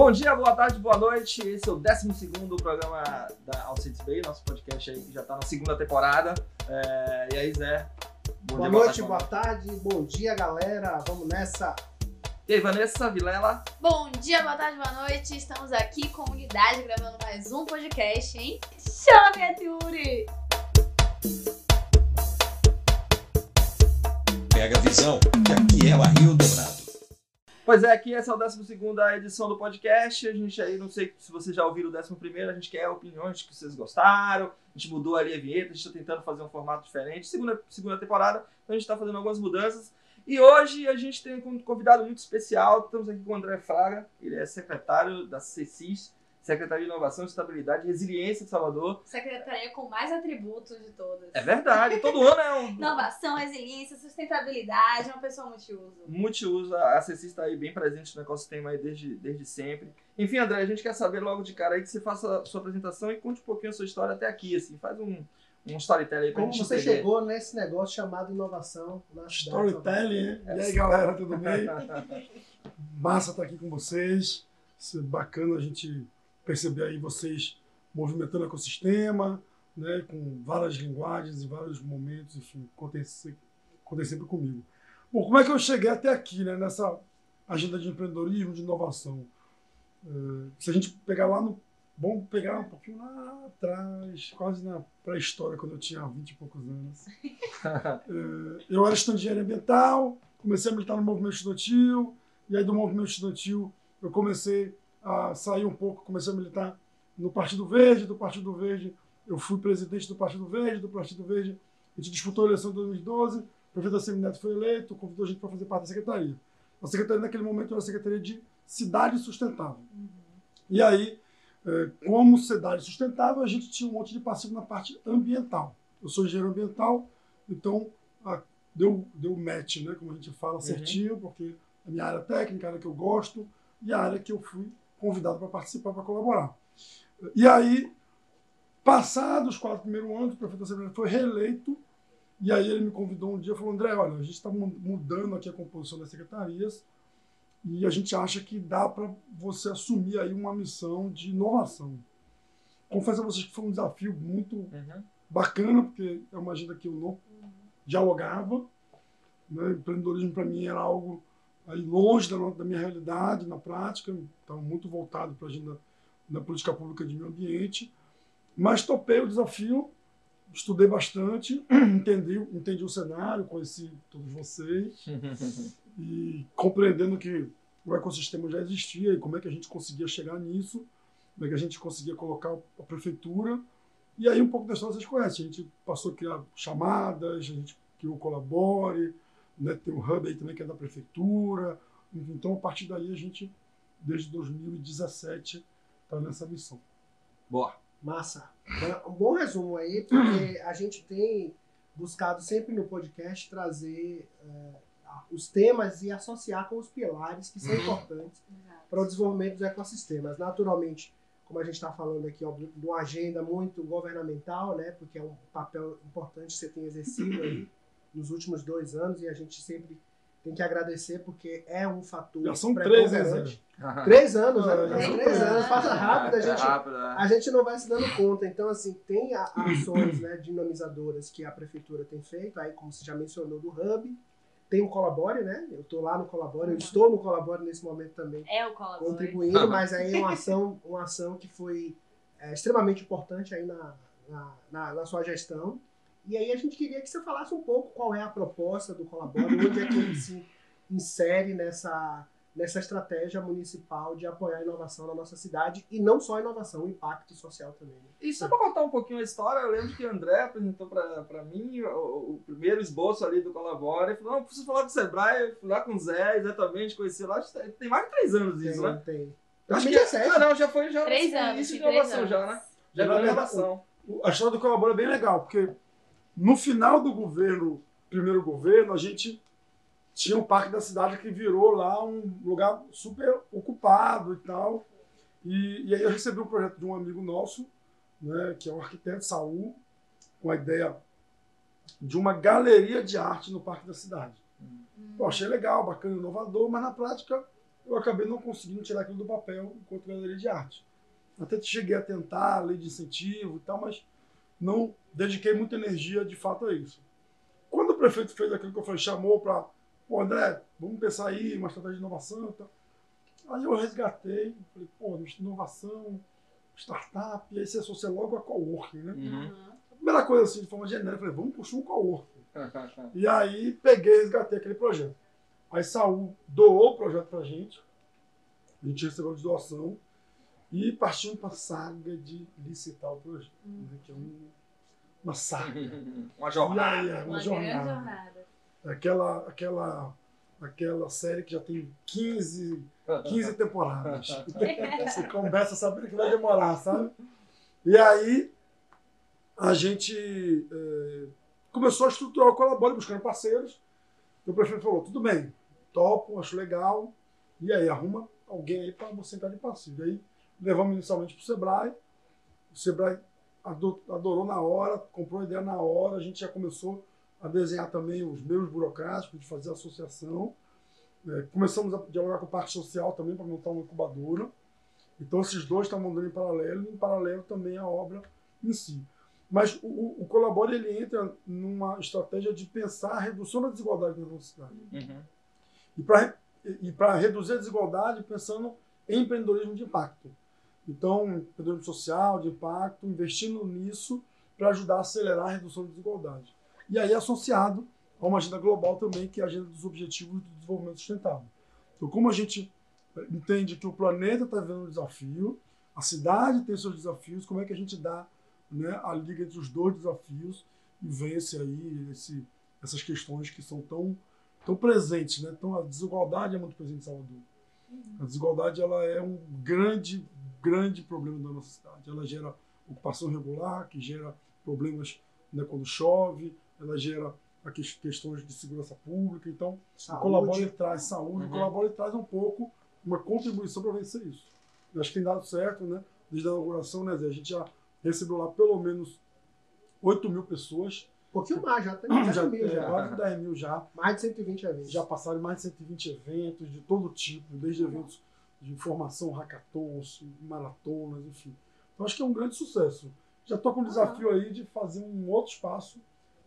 Bom dia, boa tarde, boa noite. Esse é o 12 programa da Alcides Bay, nosso podcast aí que já está na segunda temporada. É... E aí, Zé? Bom boa dia, noite, boa tarde, boa tarde, bom dia, galera. Vamos nessa. E aí, Vanessa Vilela? Bom dia, boa tarde, boa noite. Estamos aqui, comunidade, gravando mais um podcast, hein? Chama, minha Yuri! Pega a visão, que aqui é o Rio Dourado. Pois é, aqui essa é a 12 edição do podcast. A gente aí, não sei se vocês já ouviram o 11, a gente quer opiniões que vocês gostaram. A gente mudou ali a vinheta, a gente está tentando fazer um formato diferente. Segunda, segunda temporada, então a gente está fazendo algumas mudanças. E hoje a gente tem um convidado muito especial. Estamos aqui com o André Fraga, ele é secretário da CECIS, Secretaria de Inovação, Estabilidade e Resiliência de Salvador. Secretaria com mais atributos de todas. É verdade, todo ano é um. Inovação, resiliência, sustentabilidade, é uma pessoa multiuso. Multiuso, a CECI está aí bem presente no ecossistema aí desde, desde sempre. Enfim, André, a gente quer saber logo de cara aí que você faça a sua apresentação e conte um pouquinho a sua história até aqui, assim, faz um, um storytelling aí pra Como gente você entender. chegou nesse negócio chamado inovação na Storytelling? E aí, galera, tudo bem? Massa estar aqui com vocês. Isso é bacana a gente perceber aí vocês movimentando o ecossistema, né, com várias linguagens e vários momentos, enfim, contem, contem sempre comigo. Bom, como é que eu cheguei até aqui, né, nessa agenda de empreendedorismo, de inovação? Uh, se a gente pegar lá no. Vamos pegar um pouquinho lá atrás, quase na pré-história, quando eu tinha 20 e poucos anos. Uh, eu era estudante de engenharia ambiental, comecei a militar no movimento estudantil, e aí do movimento estudantil eu comecei a sair um pouco, comecei a militar no Partido Verde, do Partido Verde eu fui presidente do Partido Verde, do Partido Verde a gente disputou a eleição de 2012, o prefeito da Semineto foi eleito, convidou a gente para fazer parte da secretaria. A secretaria naquele momento era a Secretaria de Cidade Sustentável. Uhum. E aí, é, como cidade sustentável, a gente tinha um monte de passivo na parte ambiental. Eu sou engenheiro ambiental, então a, deu, deu match, né, como a gente fala, certinho, uhum. porque a minha área técnica, a área que eu gosto, e a área que eu fui convidado para participar, para colaborar. E aí, passados os quatro primeiros anos, o prefeito da Assembleia foi reeleito, e aí ele me convidou um dia e falou, André, olha, a gente está mudando aqui a composição das secretarias, e a gente acha que dá para você assumir aí uma missão de inovação. Confesso a vocês que foi um desafio muito uhum. bacana, porque é uma agenda que eu não dialogava. Né? Empreendedorismo para mim era algo aí longe da, da minha realidade, na prática, estava muito voltado para a agenda da política pública de meio ambiente, mas topei o desafio, estudei bastante, entendi, entendi o cenário, conheci todos vocês e compreendendo que o ecossistema já existia e como é que a gente conseguia chegar nisso, como é que a gente conseguia colocar a prefeitura. E aí um pouco da história vocês conhecem, a gente passou a criar chamadas, a gente criou o Colabore, né? Tem o hub aí também que é da prefeitura. Então, a partir daí, a gente, desde 2017, está nessa missão. Boa. Massa. Um bom resumo aí, porque a gente tem buscado sempre no podcast trazer é, os temas e associar com os pilares que são uhum. importantes para o desenvolvimento dos ecossistemas. Naturalmente, como a gente está falando aqui, ó, de uma agenda muito governamental, né, porque é um papel importante que você tem exercido aí nos últimos dois anos e a gente sempre tem que agradecer porque é um fator. Já são três, né? Três anos, né? Três, três anos, passa rápido, a gente, é. a gente não vai se dando conta. Então, assim, tem ações né, dinamizadoras que a prefeitura tem feito, aí, como você já mencionou, do Hub. Tem o Colabore, né? Eu estou lá no Colabore, eu estou no Colabore nesse momento também. É o Colabore. Contribuindo, mas aí é uma ação, uma ação que foi é, extremamente importante aí na, na, na, na sua gestão. E aí a gente queria que você falasse um pouco qual é a proposta do Colabora, onde é que ele se insere nessa, nessa estratégia municipal de apoiar a inovação na nossa cidade e não só a inovação, o impacto social também. Né? E só para contar um pouquinho a história, eu lembro que o André apresentou para mim o, o, primeiro esboço ali do Colabora e falou: não, preciso falar com o Sebrae, fui lá com o Zé, exatamente, conheci lá. Tem mais de três anos isso, tem, né? Tem. Acho que, ah, não, já foi já três anos, início de inovação já, né? Já foi inovação. A história do Colabora é bem legal, porque no final do governo, primeiro governo, a gente tinha o Parque da Cidade que virou lá um lugar super ocupado e tal. E, e aí eu recebi um projeto de um amigo nosso, né, que é o arquiteto Saul, com a ideia de uma galeria de arte no Parque da Cidade. Hum. Eu achei legal, bacana, inovador, mas na prática eu acabei não conseguindo tirar aquilo do papel enquanto galeria de arte. Até cheguei a tentar, lei de incentivo e tal, mas não dediquei muita energia de fato a isso. Quando o prefeito fez aquilo que eu falei, chamou para, pô, André, vamos pensar aí, uma estratégia de inovação e tal. Aí eu resgatei, falei, pô, inovação, startup, e aí você associa logo a coworking, né? Uhum. A primeira coisa assim, de forma genérica, falei, vamos puxar um coworking. E aí peguei e resgatei aquele projeto. Aí Saúl doou o projeto pra gente, a gente recebeu de doação, e partimos para a saga de licitar o projeto, Hum. né, que é um, uma saga. Uma jornada. aí, é Uma, uma grande jornada. jornada. Aquela, aquela, aquela série que já tem 15, 15 temporadas. Você começa sabendo que vai demorar, sabe? E aí a gente eh, começou a estruturar o Colabore buscando parceiros. E o prefeito falou, tudo bem, topo, acho legal. E aí, arruma alguém aí para você entrar de parceiro. E aí levamos inicialmente para o Sebrae. O Sebrae ado- adorou na hora, comprou a ideia na hora. A gente já começou a desenhar também os meios burocráticos de fazer associação. É, começamos a dialogar com a parte social também para montar uma incubadora. Então, esses dois estavam andando em paralelo, e em paralelo também a obra em si. Mas o, o, o Colabore ele entra numa estratégia de pensar a redução da desigualdade na nossa cidade. Uhum. E para e para reduzir a desigualdade, pensando em empreendedorismo de impacto. Então, empreendedorismo social, de impacto, investindo nisso para ajudar a acelerar a redução da desigualdade. E aí associado a uma agenda global também, que é a agenda dos objetivos do desenvolvimento sustentável. Então, como a gente entende que o planeta está vivendo um desafio, a cidade tem seus desafios, como é que a gente dá né, a liga entre os dois desafios e vence aí esse, essas questões que são tão, tão presentes. Né? Então, a desigualdade é muito presente em Salvador. A desigualdade ela é um grande, grande problema da nossa cidade. Ela gera ocupação irregular, que gera problemas né, quando chove, ela gera questões de segurança pública. Então, o Saúde. Colabore traz saúde, Uhum. o Colabore traz um pouco uma contribuição para vencer isso. Eu acho que tem dado certo, né? Desde a inauguração, né, Zé? A gente já recebeu lá pelo menos 8 mil pessoas. Um pouquinho mais, já tem 10 já, mil já. quase 10 mil já. Mais de 120 eventos. Já passaram mais de 120 eventos de todo tipo, desde eventos de formação, hackathons, maratonas, enfim. Então acho que é um grande sucesso. Já estou com o desafio aí de fazer um outro espaço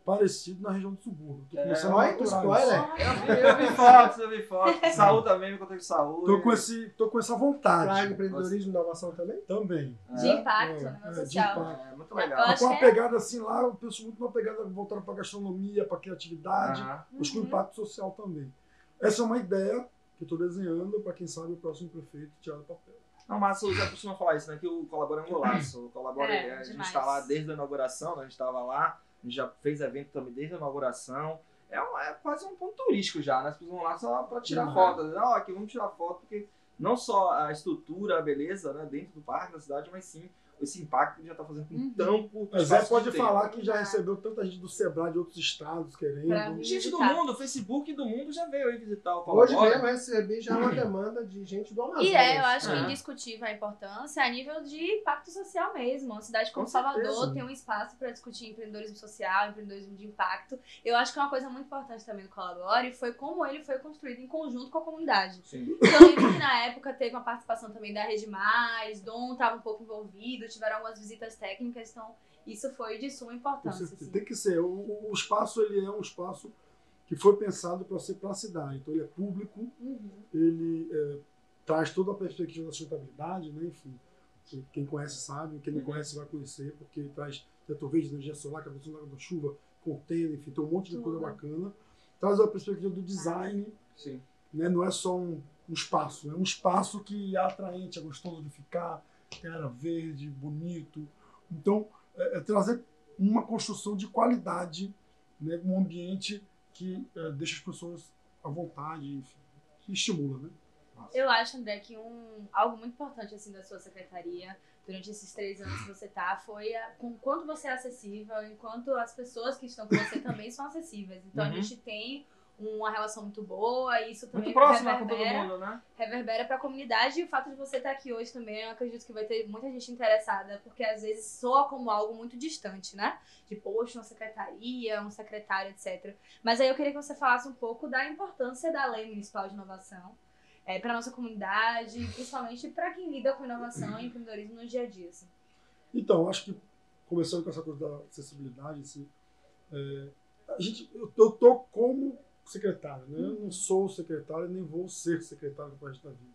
parecido na região do subúrbio. Estou É, começando a olha, maturar spoiler. isso. Eu vi, eu vi fotos, eu vi fotos. Saúde também, me contei com saúde. Tô com, esse, tô com essa vontade. Pra empreendedorismo e inovação também? Também. De É, impacto, é, né? é, de social. impacto. É, muito Eu legal. com uma é- pegada assim lá, eu penso muito numa pegada voltada para gastronomia, para criatividade, Aham. mas com Uhum. impacto social também. Essa é uma ideia eu estou desenhando para quem sabe o próximo prefeito tirar do papel. Não, mas o Zé costuma falar isso, né? Que o Colabora é um golaço. O Colabora, É, a gente demais. está lá desde a inauguração, né? a gente estava lá, a gente já fez evento também desde a inauguração. É, um- é quase um ponto turístico já, né? As pessoas vão lá só para tirar Uhum. foto. Não, aqui vamos tirar foto, porque não só a estrutura, a beleza, né? Dentro do parque, da cidade, mas sim esse impacto que já está fazendo com Uhum. tão curto Mas Zé pode de tempo. falar que já recebeu tanta gente do Sebrae de outros estados querendo. Gente do mundo, o Facebook do mundo já veio aí visitar o Hoje Colabora. mesmo eu recebi já uma demanda de gente do Amazonas. E é, eu acho que É. indiscutível a importância a nível de impacto social mesmo. Uma cidade como Com Salvador certeza. tem um espaço para discutir empreendedorismo social, empreendedorismo de impacto. Eu acho que uma coisa muito importante também do Colabore foi como ele foi construído em conjunto com a comunidade. Sim. Então, eu lembro que na época teve uma participação também da Rede Mais, Dom estava um pouco envolvido, tiveram algumas visitas técnicas, então isso foi de suma importância. assim. Tem que ser. O, o- o espaço ele é um espaço que foi pensado para ser para a cidade. Então ele é público, Uhum. ele é, traz toda a perspectiva da sustentabilidade, né? Enfim, que- quem conhece sabe, quem não Uhum. conhece vai conhecer, porque ele traz teto verde, energia solar, captação da água da chuva, container, enfim, tem um monte de coisa bacana. Traz a perspectiva do design, Sim. né? Não é só um, um espaço, é um espaço que é atraente, é gostoso de ficar, área verde, bonito. Então, é, é trazer uma construção de qualidade, né? um ambiente que é, deixa as pessoas à vontade, enfim, que estimula, né? Eu acho, André, que um, algo muito importante assim da sua secretaria durante esses três anos que você tá foi a, com quanto você é acessível, enquanto as pessoas que estão com você também são acessíveis. Então Uhum. a gente tem uma relação muito boa, e isso também Muito próximo né, com todo reverbera, mundo, né? reverbera para a comunidade e o fato de você estar aqui hoje também, eu acredito que vai ter muita gente interessada, porque às vezes soa como algo muito distante, né? De, poxa, uma secretaria, um secretário, etc. Mas aí eu queria que você falasse um pouco da importância da Lei Municipal de Inovação é, para nossa comunidade, principalmente para quem lida com inovação e empreendedorismo no dia a dia. Assim. Então, acho que começando com essa coisa da acessibilidade, assim, é, a gente, eu, eu tô como secretário, né? Eu não sou secretário nem vou ser secretário do resto da vida.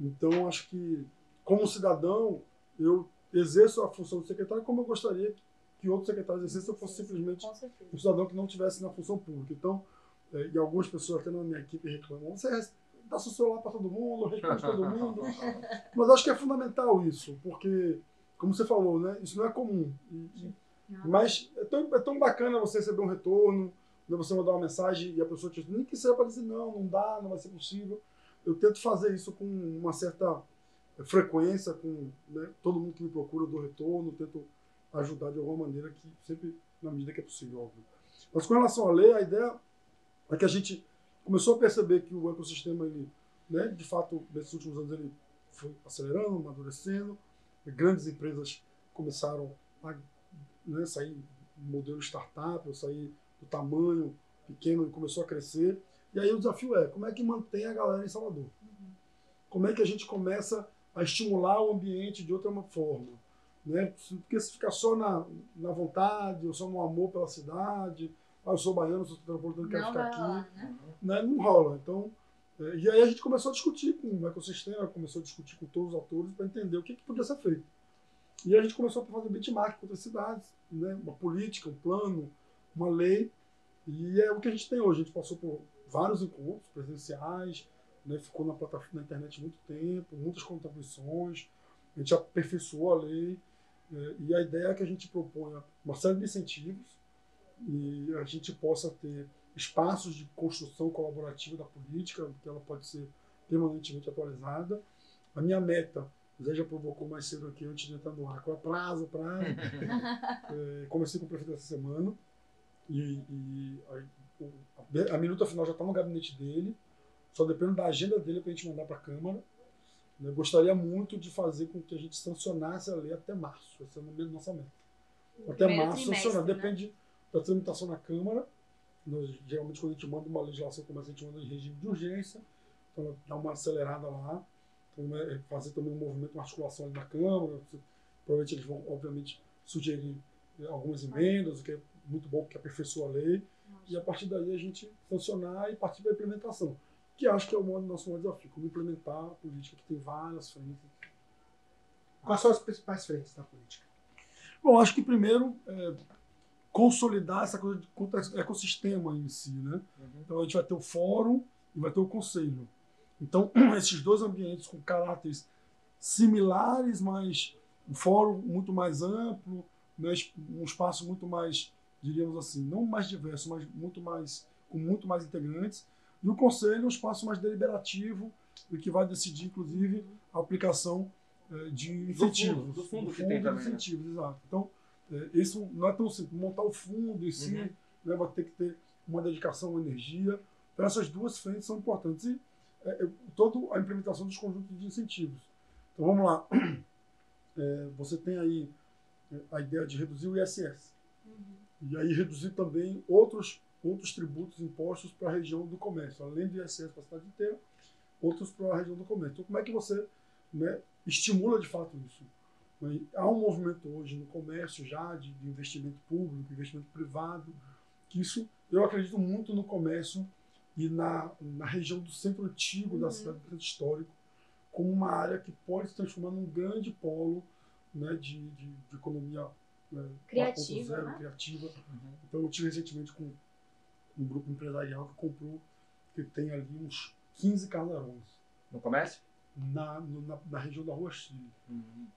Então, acho que como cidadão, eu exerço a função de secretário como eu gostaria que outros secretários exercessem se eu fosse simplesmente um cidadão que não tivesse na função pública. Então, é, e algumas pessoas até na minha equipe reclamam, você dá seu celular para todo mundo, responde todo mundo. Mas acho que é fundamental isso, porque, como você falou, né, isso não é comum. E- mas é tão, é tão bacana você receber um retorno, né, você mandar uma mensagem e a pessoa te nem que seja para dizer não, não dá, não vai ser possível. Eu tento fazer isso com uma certa frequência, com né, todo mundo que me procura, dou retorno, tento ajudar de alguma maneira, que sempre na medida que é possível, óbvio. Mas com relação à lei, a ideia é que a gente começou a perceber que o ecossistema, ele, né, de fato, nesses últimos anos, ele foi acelerando, amadurecendo, grandes empresas começaram a né, sair do modelo startup, ou sair do tamanho pequeno começou a crescer. E aí o desafio é, como é que mantém a galera em Salvador? Como é que a gente começa a estimular o ambiente de outra forma? Né? Porque se ficar só na, na vontade, ou só no amor pela cidade, ah, eu sou baiano, sou metropolitano, quero ficar aqui rolar, né? né, não rola. Então, é, e aí a gente começou a discutir com o ecossistema, começou a discutir com todos os atores para entender o que, que podia ser feito. E a gente começou a fazer benchmark com outras cidades, né, uma política, um plano, uma lei. E é o que a gente tem hoje. A gente passou por vários encontros presenciais, né, ficou na plataforma na internet muito tempo, muitas contribuições, a gente aperfeiçoou a lei. é, e a ideia é que a gente proponha uma série de incentivos e a gente possa ter espaços de construção colaborativa da política, que ela pode ser permanentemente atualizada. A minha meta, Zé já provocou mais cedo aqui, antes de entrar no ar, qual é prazo, prazo. É, comecei com o prefeito essa semana, e, e a, o- a minuta final já está no gabinete dele, só depende da agenda dele para a gente mandar para a Câmara. Eu gostaria muito de fazer com que a gente sancionasse a lei até março, essa é a nossa meta. Até Primeiro março, sancionar, né? depende da tramitação na Câmara. Nós, geralmente, quando a gente manda uma legislação como essa, a gente manda em regime de urgência, então dá uma acelerada lá. Então, né, fazer também um movimento, uma articulação ali na Câmara. Provavelmente eles vão, obviamente, sugerir algumas emendas, o que é muito bom, porque aperfeiçoa a lei. E a partir daí a gente sancionar e partir para a implementação, que acho que é o nosso maior desafio, como implementar a política que tem várias frentes. Quais são as principais frentes da política? Bom, acho que primeiro é, consolidar essa coisa de contra- ecossistema em si, né? Então a gente vai ter o fórum e vai ter o conselho. Então esses dois ambientes com caráteres similares, mas um fórum muito mais amplo, né? um espaço muito mais, diríamos assim, não mais diverso, mas muito mais com muito mais integrantes. E o conselho é um espaço mais deliberativo e que vai decidir, inclusive, a aplicação eh, de incentivos. fundo, do fundo que tem de também, né? incentivos, exato. Então, eh, isso não é tão simples. Montar o fundo em si Uhum. né, vai ter que ter uma dedicação, uma energia. Então, essas duas frentes são importantes. E eh, toda a implementação dos conjuntos de incentivos. Então, vamos lá. Eh, você tem aí eh, a ideia de reduzir o ISS. E aí reduzir também outros, outros tributos impostos para a região do comércio, além do ISS para a cidade inteira, outros para a região do comércio. Então, como é que você né, estimula de fato isso? Há um movimento hoje no comércio já de, de investimento público, investimento privado, que isso, eu acredito muito no comércio e na, na região do centro antigo da Uhum. cidade, do centro histórico, como uma área que pode se transformar num grande polo né, de, de, de economia né, Criativa, 4.0, né? criativa. Então, eu tive recentemente com um grupo empresarial que comprou, que tem ali uns 15 casarões No comércio? na, no- na, na região da Rua Chile.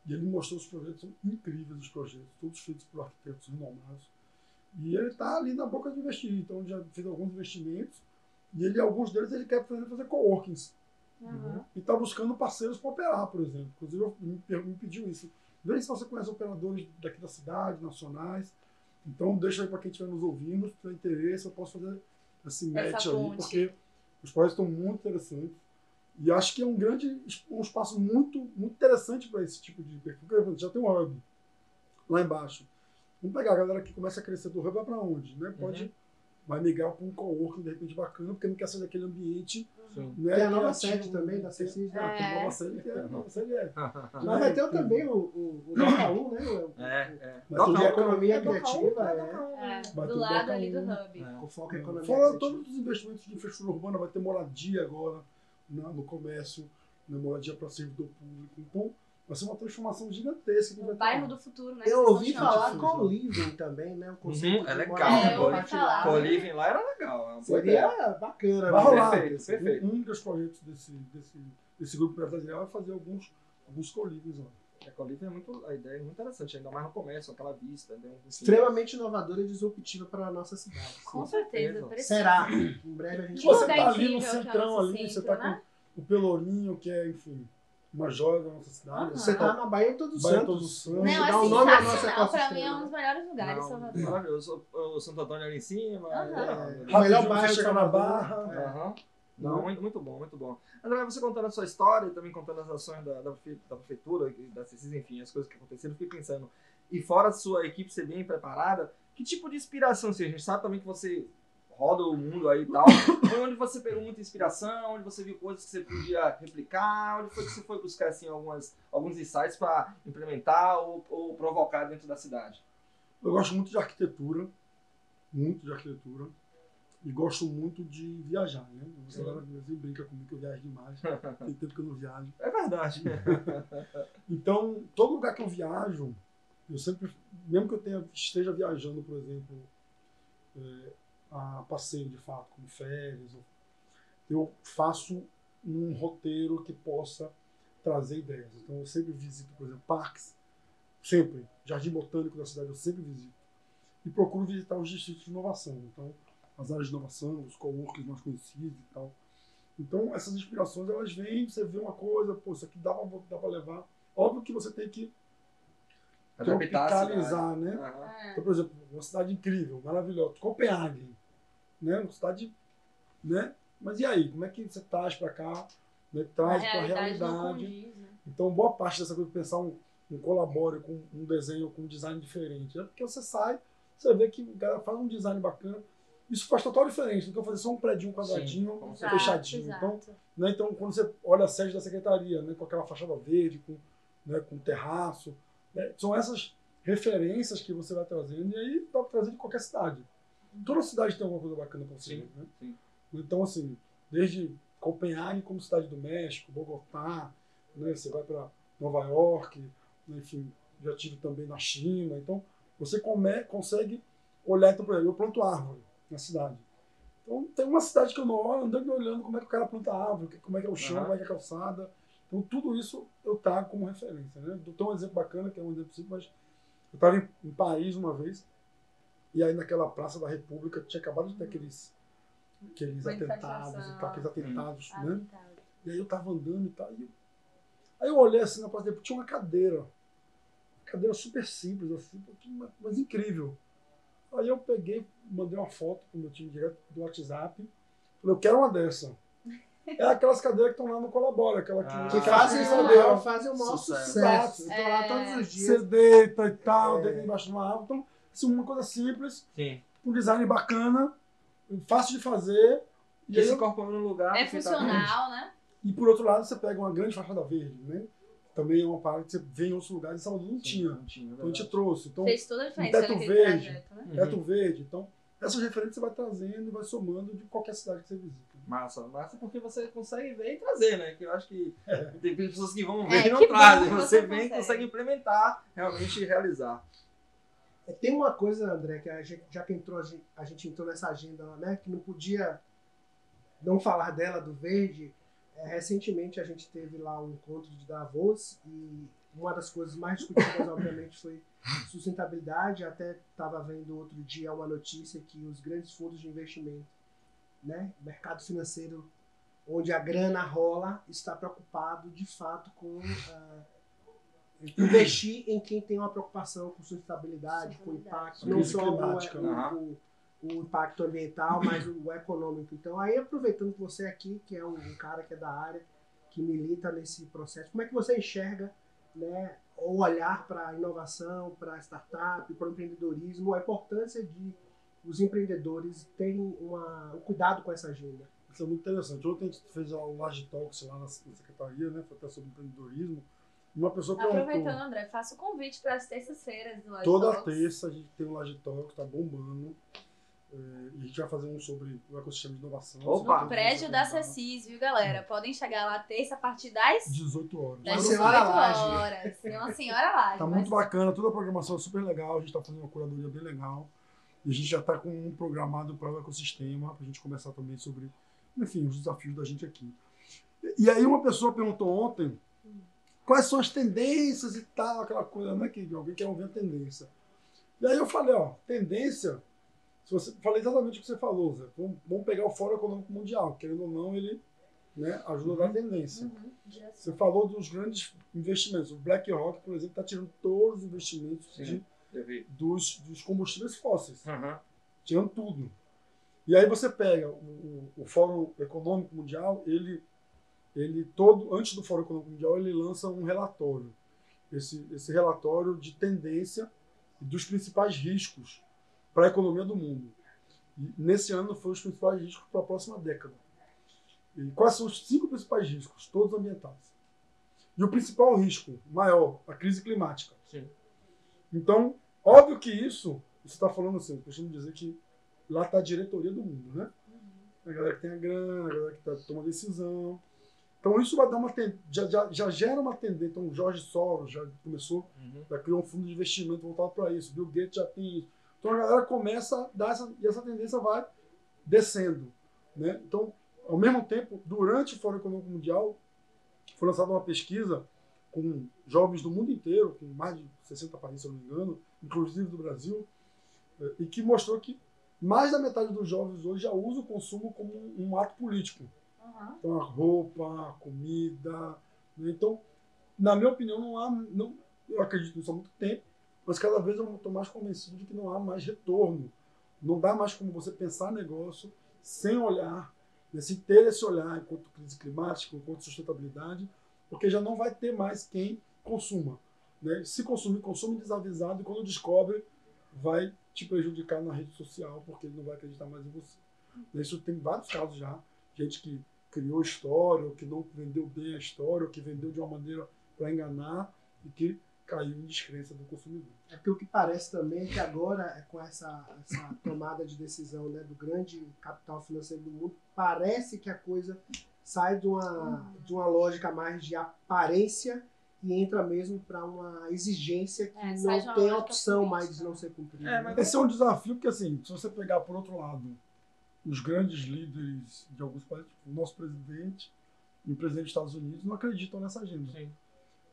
E ele mostrou os projetos, são incríveis os projetos, todos feitos por arquitetos renomados. E ele está ali na boca de investir, então já fez alguns investimentos, e ele, alguns deles ele quer fazer, fazer coworkings. Uhum. E está buscando parceiros para operar, por exemplo. Inclusive, eu- me, me pediu isso. Vê se você conhece operadores daqui da cidade, nacionais. Então, deixa aí para quem estiver nos ouvindo, se tiver interesse, eu posso fazer esse match aí, ponte. porque os projetos estão muito interessantes. E acho que é um grande um espaço muito, muito interessante para esse tipo de perfil. Porque, já tem um hub lá embaixo. Vamos pegar a galera que começa a crescer do hub, vai para onde? Né? Pode, Uhum. vai migrar para um coworking de repente bacana, porque não quer sair daquele ambiente Sim. Né, Tem a nova é sede tipo- também da tem- CCIS, né? Ah, tem É. a nova sede, que é a nova sede é. Mas vai ter também o, o, o Doca 1, né? O, É, é. Mas tudo de é economia É criativa, é, É, Vai do lado ali do hub. É. com foco em economia Fora todos os investimentos de infraestrutura urbana, vai ter moradia agora no comércio, né, moradia para servidor público. Então, vai ser uma transformação gigantesca. vai O bairro do futuro, né? Eu ouvi falar com o living também, né? O conceito Uhum, de é legal. É, falar. Co-living lá era legal. é Seria ideia. bacana, Vai né? rolar. Perfeito, perfeito. Um dos projetos desse, desse, desse grupo empresarial é fazer alguns, alguns colírios lá. A co-living é muito, a ideia é muito interessante, ainda mais no comércio, aquela vista. Né? Extremamente inovadora e disruptiva para a nossa cidade. Com certeza. Será? Em breve a gente Que Você lugar tá ali no é o centrão ali, você centro, tá né? com o Pelourinho, que é, enfim, uma joia da nossa cidade. Aham. Você tá na Bahia Todos Bahia Santos. Todos Santos. Não, Dá um assim, nome ao nosso sensacional. Pra mim é um dos melhores lugares, Não, Salvador. maravilhoso. O, o Santo Antônio ali em cima. Aham. é, O Rapidinho, melhor você bairro de chega na. Barra. É. Aham. Não, muito, muito bom, muito bom. André, você contando a sua história e também contando as ações da, da, da prefeitura, da CICIS, enfim, as coisas que aconteceram, eu fiquei pensando, e fora a sua equipe ser bem preparada, que tipo de inspiração, assim, a gente sabe também que você roda o mundo aí e tal, foi onde você pegou muita inspiração, onde você viu coisas que você podia replicar, onde foi que você foi buscar, assim, algumas, alguns insights para implementar ou, ou provocar dentro da cidade? Eu gosto muito de arquitetura, muito de arquitetura, e gosto muito de viajar, né? Você você brinca comigo que eu viajo demais, tem tempo que eu não viajo. É verdade. Então, todo lugar que eu viajo, eu sempre, mesmo que eu tenha, esteja viajando, por exemplo, é, a passeio de fato, como férias, eu faço um roteiro que possa trazer ideias. Então, eu sempre visito, por exemplo, parques, sempre, Jardim Botânico da cidade eu sempre visito. E procuro visitar os distritos de inovação. Então, as áreas de inovação, os coworkers mais conhecidos e tal. Então, essas inspirações, elas vêm, você vê uma coisa, pô, isso aqui dá pra, dá pra levar. Óbvio que você tem que Adaptar tropicalizar, né? É. Então, por exemplo, uma cidade incrível, maravilhosa, Copenhague, né? Uma cidade, né? Mas e aí, como é que você traz para cá, né? Traz para a realidade não realidade? condiz, né? Então, boa parte dessa coisa, pensar um, um colabore com um desenho, com um design diferente, é porque você sai, você vê que o cara faz um design bacana, isso faz total diferença do que eu fazer só um prédio, um quadradinho, Exato, fechadinho. Então, exato. né? Então, quando você olha a sede da secretaria, né? com aquela fachada verde, com, né? com terraço, né? são essas referências que você vai trazendo e aí dá para trazer de qualquer cidade. Toda cidade tem alguma coisa bacana para você Sim, né? sim. Então, assim, desde Copenhague como cidade do México, Bogotá, né? você vai para Nova York, né? enfim, já tive também na China. Então, você come, consegue olhar, então, por exemplo, eu planto árvore na cidade. Então, tem uma cidade que eu não olho, andando e olhando como é que o cara planta árvore, como é que é o chão, Aham. como é que é a calçada. Então, tudo isso eu trago como referência. Né? Tem um exemplo bacana, que é um exemplo simples, mas eu estava em, em Paris uma vez, e aí naquela Praça da República tinha acabado de ter aqueles, aqueles atentados, e tal, aqueles atentados, Ah, né? tá. E aí eu tava andando e tal. E eu... Aí eu olhei assim na Praça da República, tinha uma cadeira. Uma cadeira super simples, assim, mas- incrível. Aí eu peguei, mandei uma foto pro meu time direto do WhatsApp. Falei, eu quero uma dessa. É aquelas cadeiras que estão lá no Colabora, aquela que, Ah. Que fazem, o maior, fazem o maior Sucesso. sucesso. Tô lá É. todos os dias. Você deita e tal, É. deita embaixo de uma árvore. Então, uma coisa simples, Sim. um design bacana, fácil de fazer. E, Que aí se eu- incorpora no lugar. É perfeitamente. funcional, né? e por outro lado, você pega uma grande fachada verde, né? Também é uma parada que você vê em outros lugares, em Salvador não Sim, tinha. Não tinha, é Então a gente trouxe. Então, Fez toda a diferença teto naquele verde. trajeto, né? Uhum. teto verde. Então, essas referências você vai trazendo e vai somando de qualquer cidade que você visita. Massa, massa porque você consegue ver e trazer, né? Que eu acho que tem pessoas que vão ver É, e não trazem. Você você vem e consegue. consegue implementar, realmente realizar. É, Tem uma coisa, André, que gente, já que entrou, a gente, entrou nessa agenda, né, que não podia não falar dela, do verde. É, recentemente a gente teve lá um encontro de Davos e uma das coisas mais discutidas, obviamente, foi sustentabilidade. Até estava vendo outro dia uma notícia que os grandes fundos de investimento, né, mercado financeiro, onde a grana rola, está preocupado de fato com ah, investir em quem tem uma preocupação com sustentabilidade, com impacto, não só o, climática, o- né? o- o impacto ambiental, mas o econômico. Então, aí aproveitando que você aqui, que é um, um cara que é da área, que milita nesse processo, como é que você enxerga né, o olhar para a inovação, para a startup, para o empreendedorismo, a importância de os empreendedores terem uma, um cuidado com essa agenda? Isso é muito interessante. Ontem a gente fez o Laje Talks lá na secretaria, né? Foi até sobre empreendedorismo. Uma pessoa perguntou. Aproveitando, André, faça o convite para as terças-feiras do Laje Toda Talks. terça a gente tem o Laje Talks, tá bombando. É, e a gente vai fazer um sobre o ecossistema de inovação. Opa! No prédio da CECIS, viu, galera? Podem chegar lá terça a partir das 18 horas. das Uma 18 senhora laje. horas. Sim, Uma senhora laje. Tá mas- muito bacana, toda a programação é super legal, a gente está fazendo uma curadoria bem legal. E a gente já está com um programado para o ecossistema, para a gente conversar também sobre, enfim, os desafios da gente aqui. E aí uma pessoa perguntou ontem quais são as tendências e tal, aquela coisa, né? Que alguém quer ouvir a tendência. E aí eu falei, ó, tendência, se você, falei exatamente o que você falou, Zé. Vamos, vamos pegar o Fórum Econômico Mundial, querendo ou não, ele né, ajuda a dar tendência. Uhum. Você falou dos grandes investimentos. O BlackRock, por exemplo, está tirando todos os investimentos de- dos, dos combustíveis fósseis, Aham. tirando tudo. E aí você pega o, o- o Fórum Econômico Mundial, ele, ele todo antes do Fórum Econômico Mundial ele lança um relatório. Esse, esse relatório de tendência dos principais riscos para a economia do mundo. E nesse ano foram os principais riscos para a próxima década. E quais são os cinco principais riscos, todos ambientais? E o principal risco maior, a crise climática. Sim. Então, óbvio que isso, você está falando assim, eu costumo dizer que lá está a diretoria do mundo, né? A galera que tem a grana, a galera que tá, toma decisão. Então isso vai dar uma já, já, já gera uma tendência. Então o Jorge Soros já começou, Uhum. já criou um fundo de investimento voltado para isso. Bill Gates já tem isso. Então a galera começa a dar essa, e essa tendência vai descendo. Né? Então, ao mesmo tempo, durante o Fórum Econômico Mundial, foi lançada uma pesquisa com jovens do mundo inteiro, com mais de 60 países, se eu não me engano, inclusive do Brasil, eh, e que mostrou que mais da metade dos jovens hoje já usa o consumo como um ato político. Aham. Então, a roupa, a comida. né? Então, na minha opinião, não há. Não, eu acredito nisso há muito tempo, mas cada vez eu estou mais convencido de que não há mais retorno. Não dá mais como você pensar negócio sem olhar, né, sem ter esse olhar enquanto crise climática, enquanto sustentabilidade, porque já não vai ter mais quem consuma. Né? Se consumir, consome desavisado e quando descobre, vai te prejudicar na rede social, porque ele não vai acreditar mais em você. Isso tem vários casos já. Gente que criou história, ou que não vendeu bem a história, ou que vendeu de uma maneira para enganar e que caiu em descrença do consumidor. É porque o que parece também é que agora, é com essa, essa tomada de decisão né, do grande capital financeiro do mundo, parece que a coisa sai de uma, de uma lógica mais de aparência e entra mesmo para uma exigência que É, não tem opção mais de não ser cumprida. É, né? mas- Esse é um desafio, porque assim, se você pegar por outro lado os grandes líderes de alguns países, tipo, o nosso presidente e o presidente dos Estados Unidos não acreditam nessa agenda. Sim.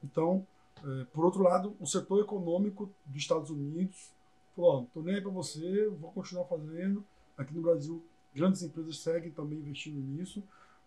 Então, eh, por outro lado, o setor econômico dos Estados Unidos falou, tô nem aí para você, vou continuar fazendo. Aqui no Brasil, grandes empresas seguem também investindo nisso.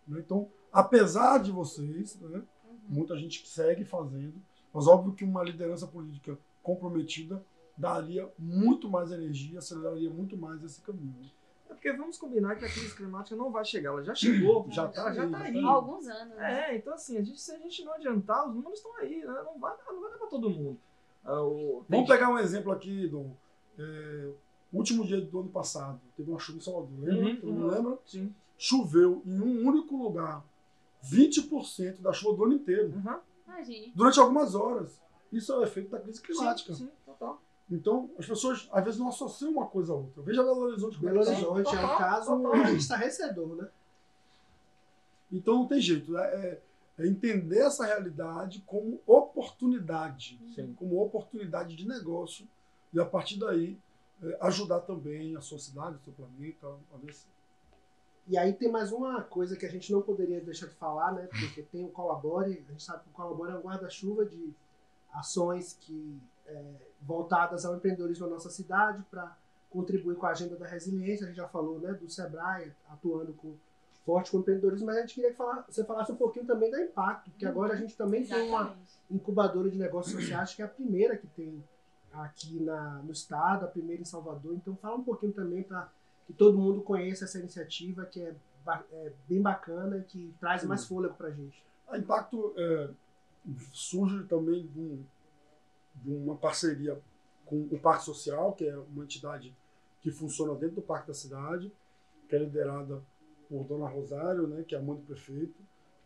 né? Então, apesar de vocês, né, Uhum. muita gente que segue fazendo, mas óbvio que uma liderança política comprometida daria muito mais energia, aceleraria muito mais esse caminho. É porque vamos combinar que a crise climática não vai chegar, ela já chegou, Já tá ela já aí, tá aí. Há alguns anos, né? É, então assim, a gente, se a gente não adiantar, os números estão aí, né? Não vai, não vai dar pra todo mundo. Ah, Vamos pegar um exemplo aqui, Dom. É, último dia do ano passado, teve uma chuva em Salvador, lembra? Uhum, Todo mundo uhum. lembra? Sim. Choveu em um único lugar 20% da chuva do ano inteiro, Uhum. Durante algumas horas. Isso é o efeito da crise climática. Sim, sim, total. Então, as pessoas às vezes não associam uma coisa a outra. Veja Belo Horizonte como é Belo que tá. Horizonte é um total, caso estarrecedor, né? Então não tem jeito. É, é- é entender essa realidade como oportunidade, Sim. como oportunidade de negócio e a partir daí é, ajudar também a sua cidade, o seu planeta a vencer. E aí tem mais uma coisa que a gente não poderia deixar de falar, né? Porque tem o Colabore, a gente sabe que o Colabore é um guarda-chuva de ações que é, voltadas ao empreendedorismo na nossa cidade para contribuir com a agenda da resiliência. A gente já falou, né, do Sebrae atuando com forte com o empreendedorismo, mas a gente queria que fala- você falasse um pouquinho também da Impacto, porque agora a gente também tem uma Exatamente. incubadora de negócios sociais, que é a primeira que tem aqui na, no estado, a primeira em Salvador. Então, fala um pouquinho também para que todo mundo conheça essa iniciativa, que é, é bem bacana e que traz mais fôlego para a gente. A Impacto é, surge também de, um- de uma parceria com o Parque Social, que é uma entidade que funciona dentro do Parque da Cidade, que é liderada por Dona Rosário, né, que é a mãe do prefeito,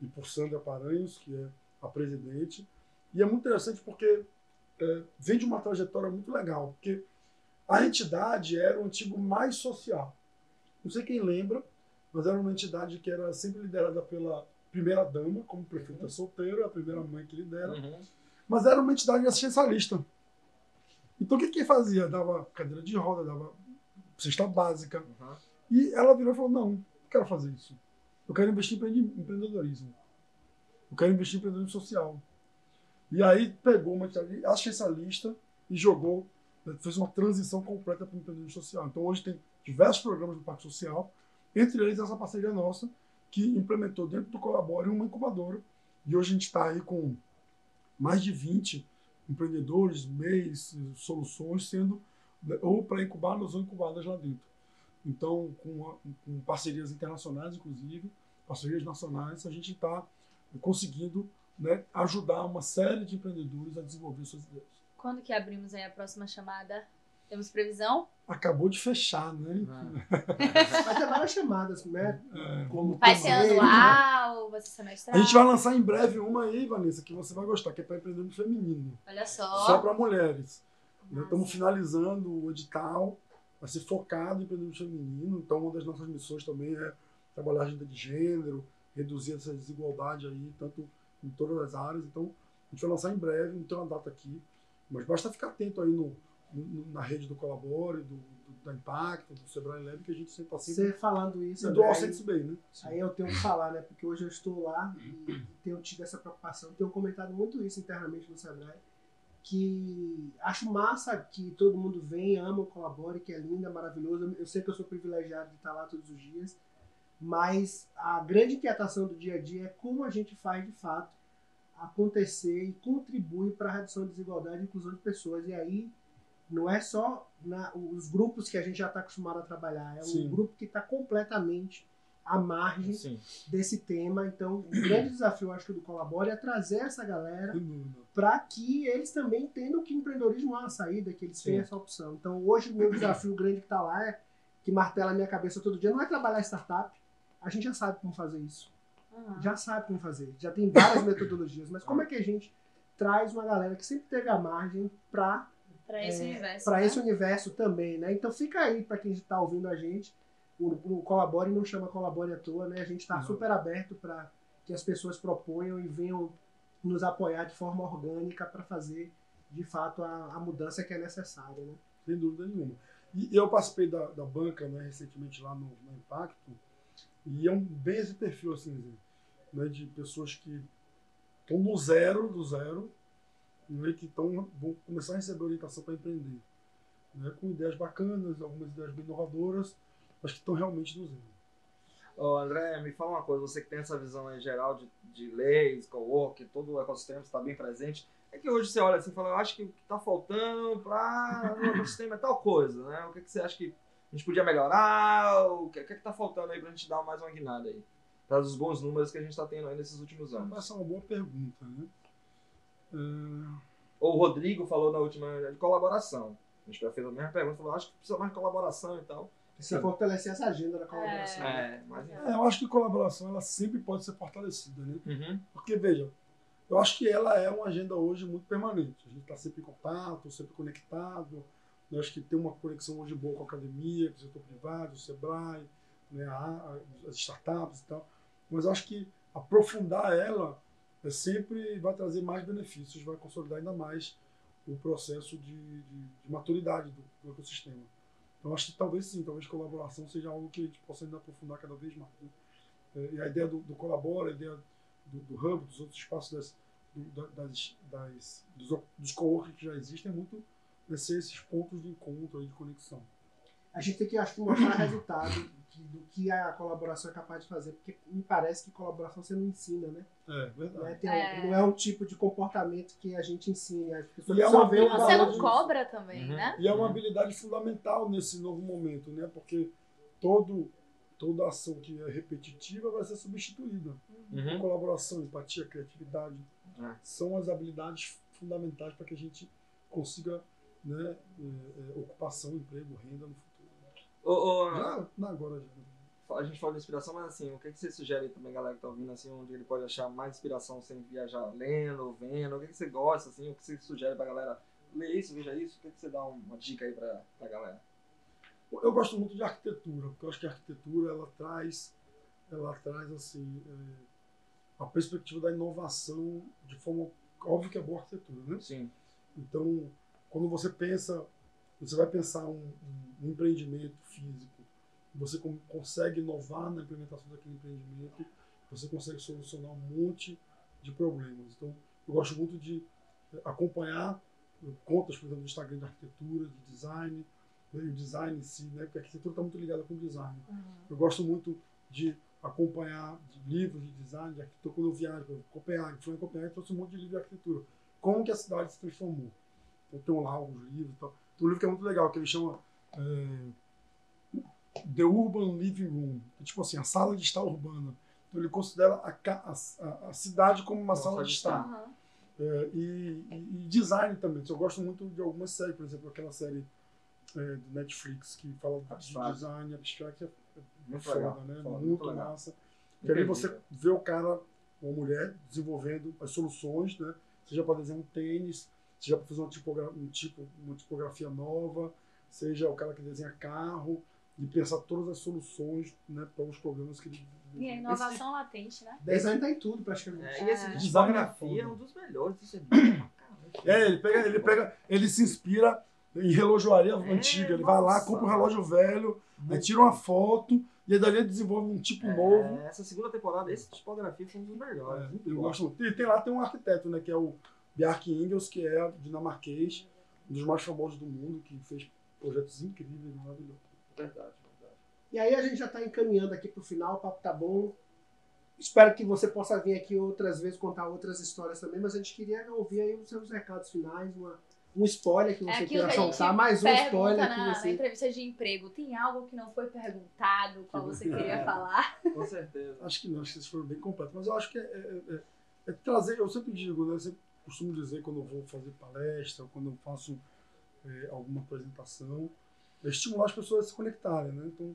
e por Sandra Paranhos, que é a presidente. E é muito interessante porque é, vem de uma trajetória muito legal, porque a entidade era o antigo mais social. Não sei quem lembra, mas era uma entidade que era sempre liderada pela primeira dama, como prefeita solteira, a primeira mãe que lidera, Uhum. Mas era uma entidade assistencialista. Então o que que fazia? Dava cadeira de roda, dava cesta básica. Uhum. E ela virou e falou: não, não quero fazer isso. Eu quero investir em empreende- empreendedorismo. Eu quero investir em empreendedorismo social. E aí pegou uma entidade assistencialista e jogou, fez uma transição completa para o empreendedorismo social. Então hoje tem diversos programas do Pacto Social, entre eles essa parceria nossa, que implementou dentro do Colabore uma incubadora. E hoje a gente está aí com mais de 20 empreendedores, MEIs, soluções sendo né, ou pré-incubadas ou incubadas lá dentro. Então, com, com parcerias internacionais, inclusive, parcerias nacionais, a gente está conseguindo né, ajudar uma série de empreendedores a desenvolver suas ideias. Quando que abrimos aí a próxima chamada? Temos previsão? Acabou de fechar, né? Vai ter várias chamadas, né? É, Como Vai ser anual, vai ser semestral? a gente vai lançar em breve uma aí, Vanessa, que você vai gostar, que é para empreendedorismo feminino. Olha Só só. para mulheres. Né? Estamos finalizando o edital, vai ser focado em empreendedorismo feminino. Então, uma das nossas missões também é trabalhar a agenda de gênero, reduzir essa desigualdade aí, tanto em todas as áreas. Então, a gente vai lançar em breve, não tem uma data aqui, mas basta ficar atento aí no- na rede do Colabore, do, do- da Impacto, do Sebrae Lab, que a gente sempre está sempre. Você falando isso, E do All Saints Bay, né? Aí eu tenho que falar, né? Porque hoje eu estou lá e tenho tido essa preocupação, tenho comentado muito isso internamente no Sebrae, que acho massa que todo mundo vem, ama, colabore, que é lindo, é maravilhoso. Eu sei que eu sou privilegiado de estar lá todos os dias, mas a grande inquietação do dia a dia é como a gente faz de fato acontecer e contribui para a redução da desigualdade e inclusão de pessoas. E aí não é só na- os grupos que a gente já está acostumado a trabalhar, é Sim. um grupo que está completamente à margem Sim. desse tema. Então, o grande desafio, acho que, do Colabore é trazer essa galera para que eles também entendam que o empreendedorismo é uma saída, que eles têm Sim. essa opção. Então, hoje, o meu desafio grande que está lá é que martela a minha cabeça todo dia, não é trabalhar startup. A gente já sabe como fazer isso. Aham. Já sabe como fazer. Já tem várias metodologias. Mas como é que a gente traz uma galera que sempre teve a margem para Esse é, universo. para né? esse universo também, né? Então fica aí para quem está ouvindo a gente. O, o Colabore não chama Colabore à toa, né? A gente está Não. super aberto para que as pessoas proponham e venham nos apoiar de forma orgânica para fazer, de fato, a, a mudança que é necessária, né? Sem dúvida nenhuma. E eu participei da, da banca né, recentemente lá no, no Impacto, e é um, bem esse perfil assim, né, de pessoas que estão no zero, do zero, né, que tão, vão começar a receber orientação para empreender. Né, com ideias bacanas, algumas ideias bem inovadoras, mas que estão realmente no zero. Ô, André, me fala uma coisa, você que tem essa visão aí geral de, de leis, co-work, todo o ecossistema está bem presente. É que hoje você olha assim e fala, eu acho que o que está faltando para o ecossistema é tal coisa, né? O que, que você acha que a gente podia melhorar? O que, o que está faltando aí para a gente dar mais uma guinada aí? Para os bons números que a gente está tendo aí nesses últimos anos. Essa é uma boa pergunta. Né? É, O Rodrigo falou na última de colaboração. A gente fez a mesma pergunta, falou, acho que precisa mais de colaboração e tal. Precisa fortalecer essa agenda da colaboração. É, mas é, eu acho que colaboração ela sempre pode ser fortalecida. Né? Uhum. Porque, veja, eu acho que ela é uma agenda hoje muito permanente. A gente está sempre em contato, sempre conectado. Eu acho que tem uma conexão hoje boa com a academia, com o setor privado, o Sebrae, né, a- a- as startups e tal. Mas eu acho que aprofundar ela é sempre vai trazer mais benefícios, vai consolidar ainda mais o processo de, de- de maturidade do, do ecossistema. Então, acho que talvez sim, talvez colaboração seja algo que a gente possa ainda aprofundar cada vez mais. né? É, E a ideia do, do Colabora, a ideia do, do Hub, dos outros espaços das, do- da- das, das, dos, dos coworking que já existem, é muito ser esses pontos de encontro de conexão. A gente tem que, acho que, mostrar resultado que- do que a colaboração é capaz de fazer, porque me parece que colaboração você não ensina, né? É, verdade. Né? Tem- É. Não é um tipo de comportamento que a gente ensine. As pessoas E é uma Você não disso. cobra também, Uhum. né? E é uma habilidade fundamental nesse novo momento, né? Porque todo, toda ação que é repetitiva vai ser substituída. Uhum. Colaboração, empatia, criatividade É. são as habilidades fundamentais para que a gente consiga né, é, é, ocupação, emprego, renda no futuro. Ô, ô, Já, não agora já. a gente fala de inspiração, mas assim, o que, que você sugere aí também, galera que tá ouvindo, assim, onde ele pode achar mais inspiração sem viajar lendo, vendo? O que, que você gosta, assim, o que você sugere pra galera ler isso, veja isso? O que, que você dá uma dica aí pra, pra galera? Eu gosto muito de arquitetura, porque eu acho que a arquitetura ela traz, ela traz assim, é, a perspectiva da inovação de forma óbvio que é boa arquitetura, né? Sim. Então, quando você pensa, você vai pensar um, um empreendimento físico, você com- consegue inovar na implementação daquele empreendimento, você consegue solucionar um monte de problemas. Então, eu gosto muito de eh, acompanhar eh, contas, por exemplo, do Instagram de arquitetura, de design, né, o design em si, né? Porque a arquitetura está muito ligada com o design. Eu gosto muito de acompanhar de livros de design, de arquitetura, quando eu viajo, por exemplo, Copenhague, fui em Copenhague, trouxe um monte de livro de arquitetura. Como que a cidade se transformou? Eu tenho lá alguns livros e tal. Um livro que é muito legal, que ele chama é, The Urban Living Room, que é tipo assim, a sala de estar urbana. Então ele considera a, a- a- cidade como uma Uma sala sala de de estar. É, e, e- design também. Eu gosto muito de algumas séries, por exemplo, aquela série é, do Netflix que fala de Abstract. design abstract. É, é Muito foda, legal, né? foda, muito, muito legal. massa. Que ali Entendi, você vê o cara, uma mulher, desenvolvendo as soluções, né? Seja para desenhar um tênis, seja para fazer uma, tipogra um tipo, uma tipografia nova, seja o cara que desenha carro, e pensar todas as soluções né, para os problemas que ele. E a inovação latente, né? Design tá em tudo, praticamente. É, e esse de Design é tipografia é um dos melhores, é. É, ele pega, ele pega, ele se inspira em relojoaria É, antiga. Ele vai lá, nossa. compra um relógio velho, aí tira uma foto e aí dali ele desenvolve um tipo novo. É, essa segunda temporada, esse tipografia foi um dos melhores. É, eu gosto. E tem lá tem um arquiteto, né, que é o Bjarke Ingels, que é dinamarquês, um dos mais famosos do mundo, que fez projetos incríveis, maravilhosos. Verdade, verdade. E aí a gente já está encaminhando aqui pro final, o papo tá bom. Espero que você possa vir aqui outras vezes contar outras histórias também, mas a gente queria ouvir aí os seus recados finais, uma, um spoiler que É você aquilo queira que soltar, mais um spoiler na, que na você. entrevista de emprego. Tem algo que não foi perguntado, qual você queria É. falar? Com certeza. Acho que não, acho que vocês foram bem completos. Mas eu acho que é, é- é- é trazer, eu sempre digo, né? Eu sempre costumo dizer quando eu vou fazer palestra, ou quando eu faço é, alguma apresentação, é estimular as pessoas a se conectarem, né? Então,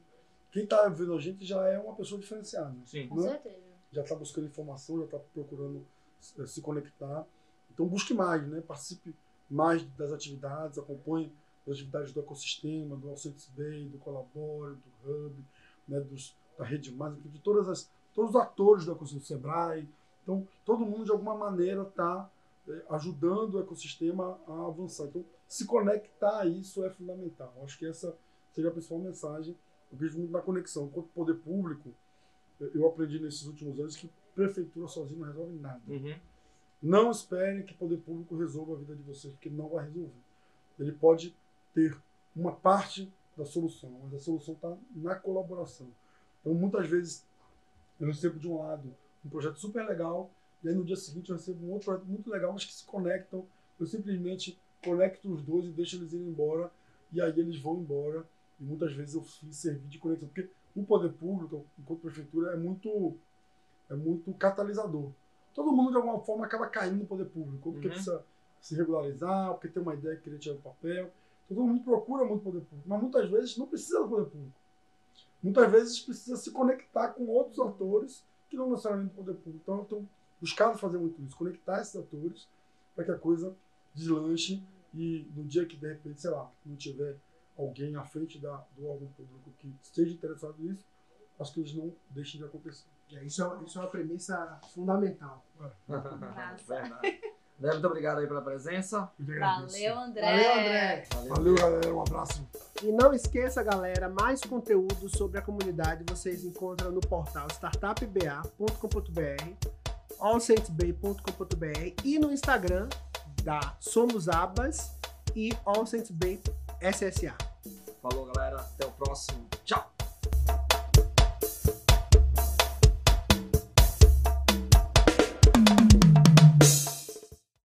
quem está vendo a gente já é uma pessoa diferenciada. Sim. Com Né? certeza. já está buscando informação, já está procurando eh, se conectar. Então busque mais, né? participe mais das atividades, acompanhe as atividades do ecossistema, do Alcentes Bay, do Colabore, do Hub, né? Dos, da Rede Mais, de todas as, todos os atores do ecossistema, do Sebrae. Então, todo mundo, de alguma maneira, está ajudando o ecossistema a avançar. Então, se conectar a isso é fundamental. Acho que essa seria a principal mensagem. Eu vejo muito na conexão. Enquanto poder público, eu aprendi nesses últimos anos que prefeitura sozinha não resolve nada. Uhum. Não espere que o poder público resolva a vida de vocês, porque ele não vai resolver. Ele pode ter uma parte da solução, mas a solução está na colaboração. Então, muitas vezes, eu recebo de um lado um projeto super legal, e aí no dia seguinte eu recebo um outro projeto muito legal, mas que se conectam. Eu simplesmente conecto os dois e deixo eles irem embora, e aí eles vão embora. E muitas vezes eu fiz servir de conexão, porque o poder público, enquanto prefeitura, é muito, é muito catalisador. Todo mundo, de alguma forma, acaba caindo no poder público, porque Uhum. precisa se regularizar, porque tem uma ideia que queria tirar do papel. Todo mundo procura muito poder público, mas muitas vezes não precisa do poder público. Muitas vezes precisa se conectar com outros atores que não necessariamente do poder público. Então, eu tenho buscado fazer muito isso, conectar esses atores para que a coisa deslanche e no dia que, de repente, sei lá, não tiver alguém à frente da, do órgão público que esteja interessado nisso, as coisas não deixem de acontecer. É, Isso é, isso é uma premissa fundamental. Verdade. André, muito obrigado aí pela presença. Valeu, André. Valeu, André! Valeu, galera. Um abraço. E não esqueça, galera, mais conteúdo sobre a comunidade vocês encontram no portal startupba.com.br, allsaintsbay.com.br e no Instagram da Somos Abas e All SSA. Falou, galera. Até o próximo.